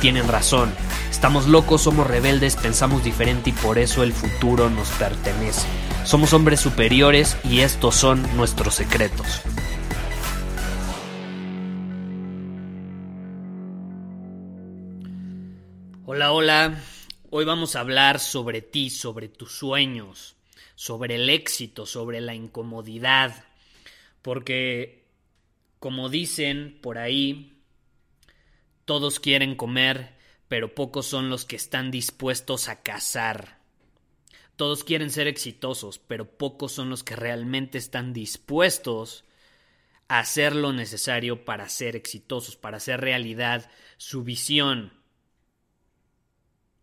tienen razón. Estamos locos, somos rebeldes, pensamos diferente y por eso el futuro nos pertenece. Somos hombres superiores y estos son nuestros secretos. Hola, hola. Hoy vamos a hablar sobre ti, sobre tus sueños, sobre el éxito, sobre la incomodidad. Porque, como dicen por ahí, todos quieren comer, pero pocos son los que están dispuestos a cazar. Todos quieren ser exitosos, pero pocos son los que realmente están dispuestos a hacer lo necesario para ser exitosos, para hacer realidad su visión.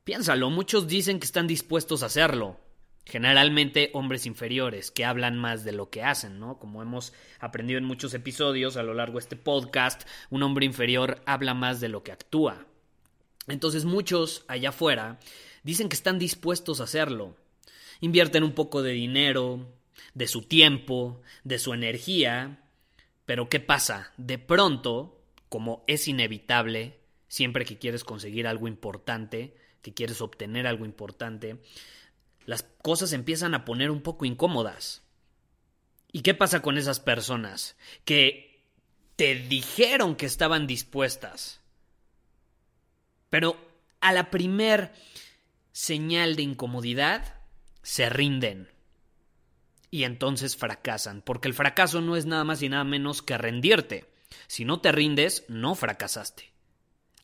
Piénsalo, muchos dicen que están dispuestos a hacerlo. Generalmente hombres inferiores que hablan más de lo que hacen, ¿no? Como hemos aprendido en muchos episodios a lo largo de este podcast, un hombre inferior habla más de lo que actúa. Entonces muchos allá afuera dicen que están dispuestos a hacerlo. Invierten un poco de dinero, de su tiempo, de su energía, pero ¿qué pasa? De pronto, como es inevitable, siempre que quieres conseguir algo importante, que quieres obtener algo importante, las cosas empiezan a poner un poco incómodas. ¿Y qué pasa con esas personas que te dijeron que estaban dispuestas? Pero a la primer señal de incomodidad se rinden. Y entonces fracasan, porque el fracaso no es nada más y nada menos que rendirte. Si no te rindes, no fracasaste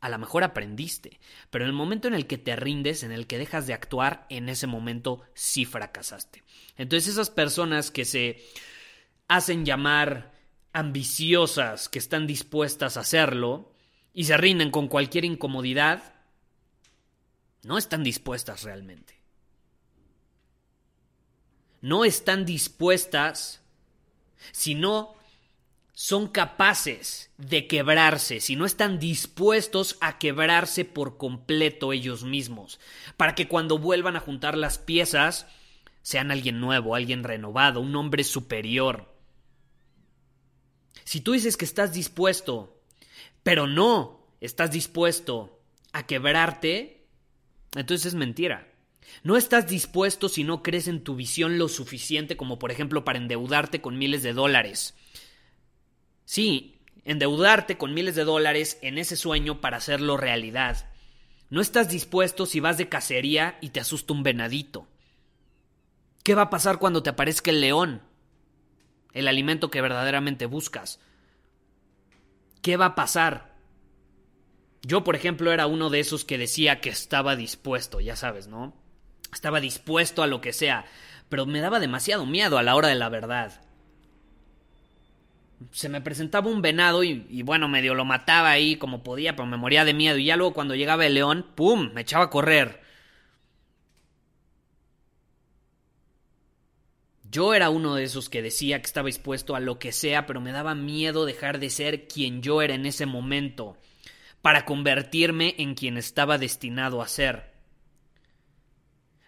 a lo mejor aprendiste, pero en el momento en el que te rindes, en el que dejas de actuar, en ese momento sí fracasaste. Entonces esas personas que se hacen llamar ambiciosas, que están dispuestas a hacerlo, y se rinden con cualquier incomodidad, no están dispuestas realmente. No están dispuestas, sino son capaces de quebrarse, si no están dispuestos a quebrarse por completo ellos mismos, para que cuando vuelvan a juntar las piezas sean alguien nuevo, alguien renovado, un hombre superior. Si tú dices que estás dispuesto, pero no estás dispuesto a quebrarte, entonces es mentira. No estás dispuesto si no crees en tu visión lo suficiente como por ejemplo para endeudarte con miles de dólares Sí, endeudarte con miles de dólares en ese sueño para hacerlo realidad. No estás dispuesto si vas de cacería y te asusta un venadito. ¿Qué va a pasar cuando te aparezca el león? El alimento que verdaderamente buscas. ¿Qué va a pasar? Yo, por ejemplo, era uno de esos que decía que estaba dispuesto, ya sabes, ¿no? Estaba dispuesto a lo que sea, pero me daba demasiado miedo a la hora de la verdad se me presentaba un venado y, bueno, medio lo mataba ahí como podía, pero me moría de miedo. Y ya luego cuando llegaba el león, ¡pum! me echaba a correr. Yo era uno de esos que decía que estaba dispuesto a lo que sea, pero me daba miedo dejar de ser quien yo era en ese momento, para convertirme en quien estaba destinado a ser.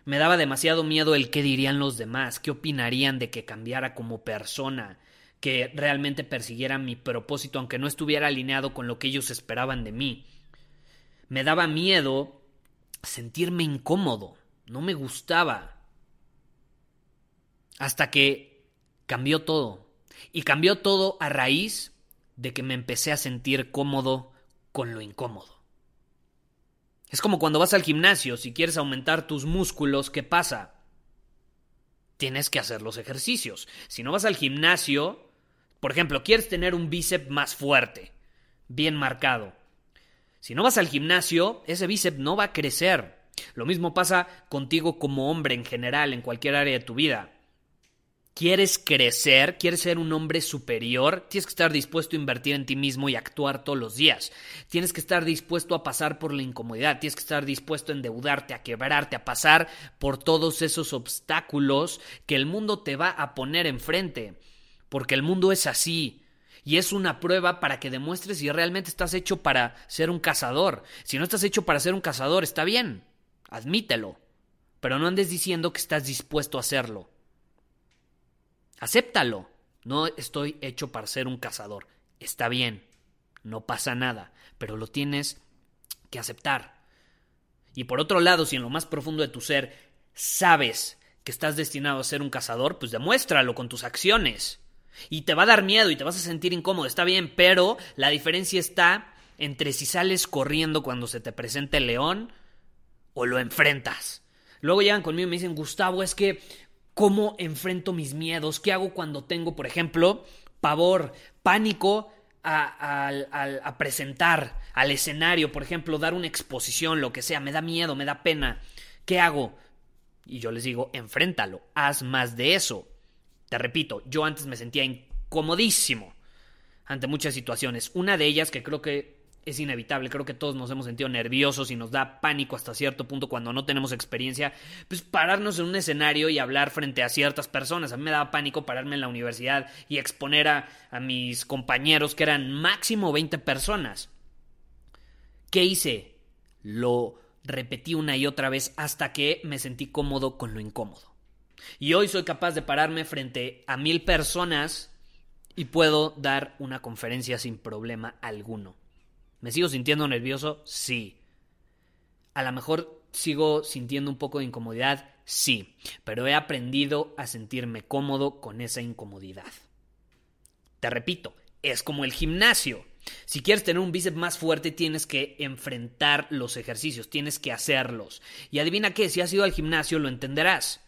Me daba demasiado miedo el qué dirían los demás, qué opinarían de que cambiara como persona, que realmente persiguiera mi propósito, aunque no estuviera alineado con lo que ellos esperaban de mí. Me daba miedo sentirme incómodo, no me gustaba. Hasta que cambió todo. Y cambió todo a raíz de que me empecé a sentir cómodo con lo incómodo. Es como cuando vas al gimnasio, si quieres aumentar tus músculos, ¿qué pasa? Tienes que hacer los ejercicios. Si no vas al gimnasio, por ejemplo, quieres tener un bíceps más fuerte, bien marcado. Si no vas al gimnasio, ese bíceps no va a crecer. Lo mismo pasa contigo como hombre en general, en cualquier área de tu vida. ¿Quieres crecer? ¿Quieres ser un hombre superior? Tienes que estar dispuesto a invertir en ti mismo y actuar todos los días. Tienes que estar dispuesto a pasar por la incomodidad. Tienes que estar dispuesto a endeudarte, a quebrarte, a pasar por todos esos obstáculos que el mundo te va a poner enfrente. Porque el mundo es así. Y es una prueba para que demuestres si realmente estás hecho para ser un cazador. Si no estás hecho para ser un cazador, está bien. Admítelo. Pero no andes diciendo que estás dispuesto a hacerlo. Acéptalo. No estoy hecho para ser un cazador. Está bien. No pasa nada. Pero lo tienes que aceptar. Y por otro lado, si en lo más profundo de tu ser sabes que estás destinado a ser un cazador, pues demuéstralo con tus acciones. Y te va a dar miedo y te vas a sentir incómodo, está bien, pero la diferencia está entre si sales corriendo cuando se te presenta el león o lo enfrentas. Luego llegan conmigo y me dicen, Gustavo, es que cómo enfrento mis miedos, qué hago cuando tengo, por ejemplo, pavor, pánico a, presentar al escenario, por ejemplo, dar una exposición, lo que sea, me da miedo, me da pena. ¿Qué hago? Y yo les digo, enfréntalo, haz más de eso. Te repito, yo antes me sentía incomodísimo ante muchas situaciones. Una de ellas que creo que es inevitable. Creo que todos nos hemos sentido nerviosos y nos da pánico hasta cierto punto cuando no tenemos experiencia. Pues pararnos en un escenario y hablar frente a ciertas personas. A mí me daba pánico pararme en la universidad y exponer a, a mis compañeros que eran máximo 20 personas. ¿Qué hice? Lo repetí una y otra vez hasta que me sentí cómodo con lo incómodo. Y hoy soy capaz de pararme frente a mil personas y puedo dar una conferencia sin problema alguno. ¿Me sigo sintiendo nervioso? Sí. A lo mejor sigo sintiendo un poco de incomodidad, sí, pero he aprendido a sentirme cómodo con esa incomodidad. Te repito, es como el gimnasio. Si quieres tener un bíceps más fuerte, tienes que enfrentar los ejercicios, tienes que hacerlos. Y adivina qué, si has ido al gimnasio lo entenderás.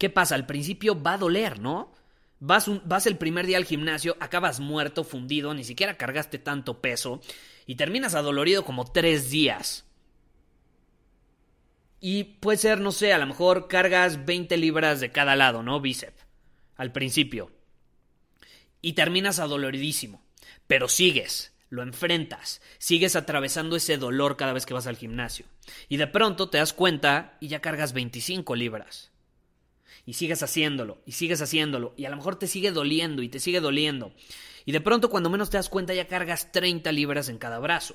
¿Qué pasa? Al principio va a doler, ¿no? Vas, vas el primer día al gimnasio, acabas muerto, fundido, ni siquiera cargaste tanto peso y terminas adolorido como tres días. Y puede ser, no sé, a lo mejor cargas 20 libras de cada lado, ¿no? Bíceps. Al principio. Y terminas adoloridísimo. Pero sigues, lo enfrentas, sigues atravesando ese dolor cada vez que vas al gimnasio. Y de pronto te das cuenta y ya cargas 25 libras y sigues haciéndolo, y sigues haciéndolo, y a lo mejor te sigue doliendo y te sigue doliendo. Y de pronto cuando menos te das cuenta ya cargas 30 libras en cada brazo.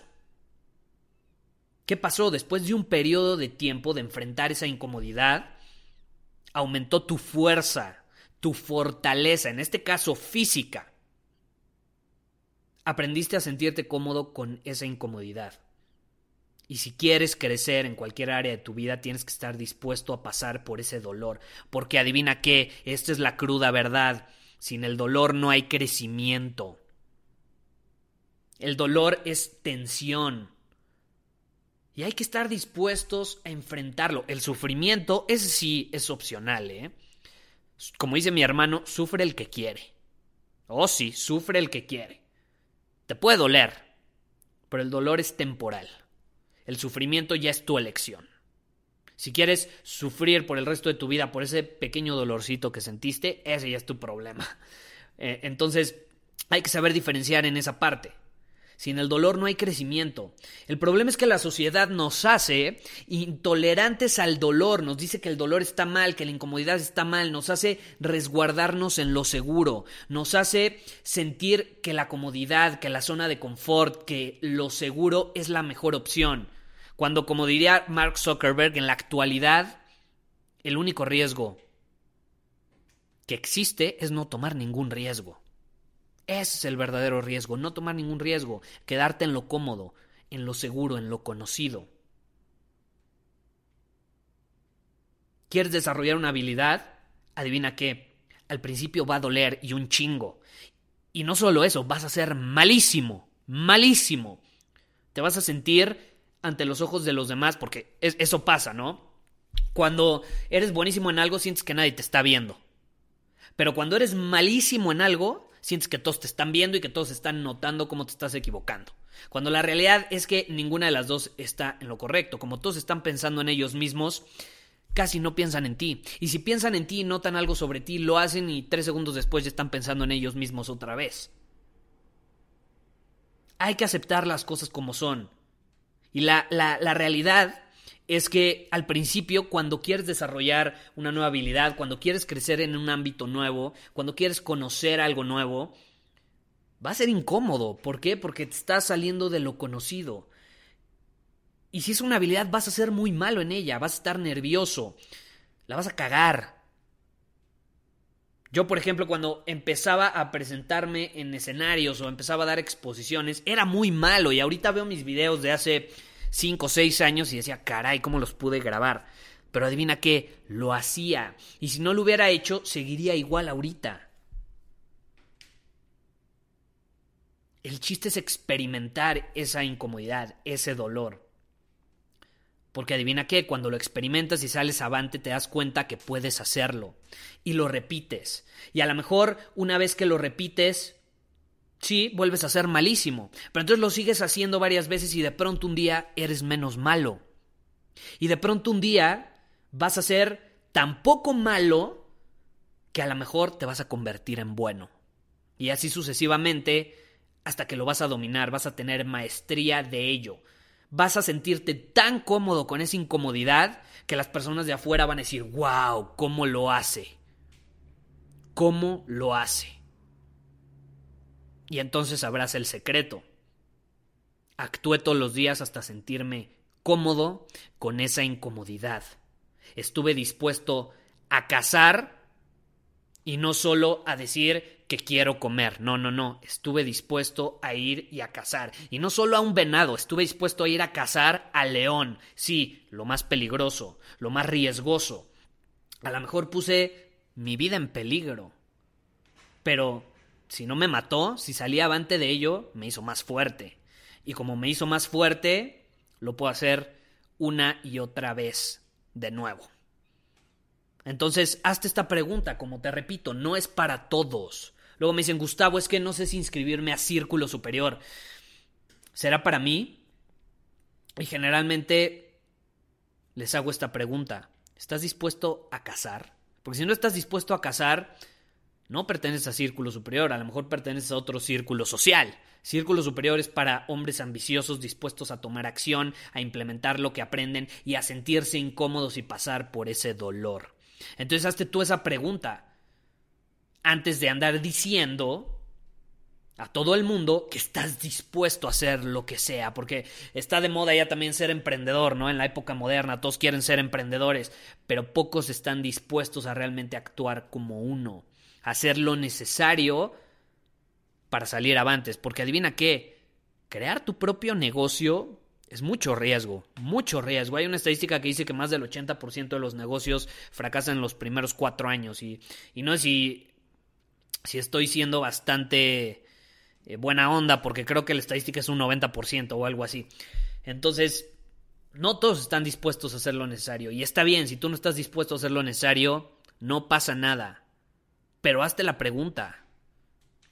¿Qué pasó? Después de un periodo de tiempo de enfrentar esa incomodidad, aumentó tu fuerza, tu fortaleza, en este caso física. Aprendiste a sentirte cómodo con esa incomodidad. Y si quieres crecer en cualquier área de tu vida, tienes que estar dispuesto a pasar por ese dolor. Porque adivina qué, esta es la cruda verdad. Sin el dolor no hay crecimiento. El dolor es tensión. Y hay que estar dispuestos a enfrentarlo. El sufrimiento, ese sí es opcional, ¿eh? Como dice mi hermano, sufre el que quiere. Oh, sí, sufre el que quiere. Te puede doler, pero el dolor es temporal. El sufrimiento ya es tu elección. Si quieres sufrir por el resto de tu vida por ese pequeño dolorcito que sentiste, ese ya es tu problema. Eh, entonces, hay que saber diferenciar en esa parte. Sin el dolor no hay crecimiento. El problema es que la sociedad nos hace intolerantes al dolor, nos dice que el dolor está mal, que la incomodidad está mal, nos hace resguardarnos en lo seguro, nos hace sentir que la comodidad, que la zona de confort, que lo seguro es la mejor opción. Cuando, como diría Mark Zuckerberg, en la actualidad el único riesgo que existe es no tomar ningún riesgo. Ese es el verdadero riesgo, no tomar ningún riesgo, quedarte en lo cómodo, en lo seguro, en lo conocido. ¿Quieres desarrollar una habilidad? Adivina qué, al principio va a doler y un chingo. Y no solo eso, vas a ser malísimo, malísimo. Te vas a sentir ante los ojos de los demás, porque eso pasa, ¿no? Cuando eres buenísimo en algo, sientes que nadie te está viendo. Pero cuando eres malísimo en algo, sientes que todos te están viendo y que todos están notando cómo te estás equivocando. Cuando la realidad es que ninguna de las dos está en lo correcto. Como todos están pensando en ellos mismos, casi no piensan en ti. Y si piensan en ti y notan algo sobre ti, lo hacen y tres segundos después ya están pensando en ellos mismos otra vez. Hay que aceptar las cosas como son. Y la, la, realidad es que al principio, cuando quieres desarrollar una nueva habilidad, cuando quieres crecer en un ámbito nuevo, cuando quieres conocer algo nuevo, va a ser incómodo. ¿Por qué? Porque te estás saliendo de lo conocido. Y si es una habilidad, vas a ser muy malo en ella, vas a estar nervioso, la vas a cagar. Yo, por ejemplo, cuando empezaba a presentarme en escenarios o empezaba a dar exposiciones, era muy malo y ahorita veo mis videos de hace 5 o 6 años y decía, caray, ¿cómo los pude grabar? Pero adivina qué, lo hacía. Y si no lo hubiera hecho, seguiría igual ahorita. El chiste es experimentar esa incomodidad, ese dolor. Porque adivina qué, cuando lo experimentas y sales avante te das cuenta que puedes hacerlo. Y lo repites. Y a lo mejor una vez que lo repites, sí, vuelves a ser malísimo. Pero entonces lo sigues haciendo varias veces y de pronto un día eres menos malo. Y de pronto un día vas a ser tan poco malo que a lo mejor te vas a convertir en bueno. Y así sucesivamente hasta que lo vas a dominar, vas a tener maestría de ello vas a sentirte tan cómodo con esa incomodidad que las personas de afuera van a decir, wow, ¿cómo lo hace? ¿Cómo lo hace? Y entonces sabrás el secreto. Actué todos los días hasta sentirme cómodo con esa incomodidad. Estuve dispuesto a cazar y no solo a decir que quiero comer. No, no, no. Estuve dispuesto a ir y a cazar. Y no solo a un venado, estuve dispuesto a ir a cazar al león. Sí, lo más peligroso, lo más riesgoso. A lo mejor puse mi vida en peligro. Pero si no me mató, si salí avante de ello, me hizo más fuerte. Y como me hizo más fuerte, lo puedo hacer una y otra vez de nuevo. Entonces, hazte esta pregunta, como te repito, no es para todos. Luego me dicen, Gustavo, es que no sé si inscribirme a Círculo Superior. ¿Será para mí? Y generalmente les hago esta pregunta. ¿Estás dispuesto a casar? Porque si no estás dispuesto a casar, no perteneces a Círculo Superior, a lo mejor perteneces a otro círculo social. Círculo Superior es para hombres ambiciosos dispuestos a tomar acción, a implementar lo que aprenden y a sentirse incómodos y pasar por ese dolor. Entonces hazte tú esa pregunta antes de andar diciendo a todo el mundo que estás dispuesto a hacer lo que sea, porque está de moda ya también ser emprendedor, ¿no? En la época moderna todos quieren ser emprendedores, pero pocos están dispuestos a realmente actuar como uno, hacer lo necesario para salir avantes, porque adivina qué, crear tu propio negocio es mucho riesgo, mucho riesgo. Hay una estadística que dice que más del 80% de los negocios fracasan en los primeros cuatro años y, no es si si estoy siendo bastante eh, buena onda, porque creo que la estadística es un 90% o algo así. Entonces, no todos están dispuestos a hacer lo necesario. Y está bien, si tú no estás dispuesto a hacer lo necesario, no pasa nada. Pero hazte la pregunta.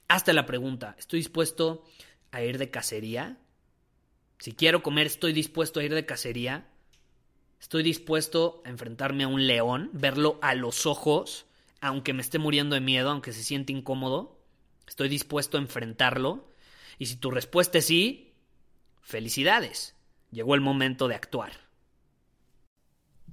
Hazte la pregunta. ¿Estoy dispuesto a ir de cacería? Si quiero comer, ¿estoy dispuesto a ir de cacería? ¿Estoy dispuesto a enfrentarme a un león, verlo a los ojos aunque me esté muriendo de miedo, aunque se siente incómodo, estoy dispuesto a enfrentarlo. Y si tu respuesta es sí, felicidades. Llegó el momento de actuar.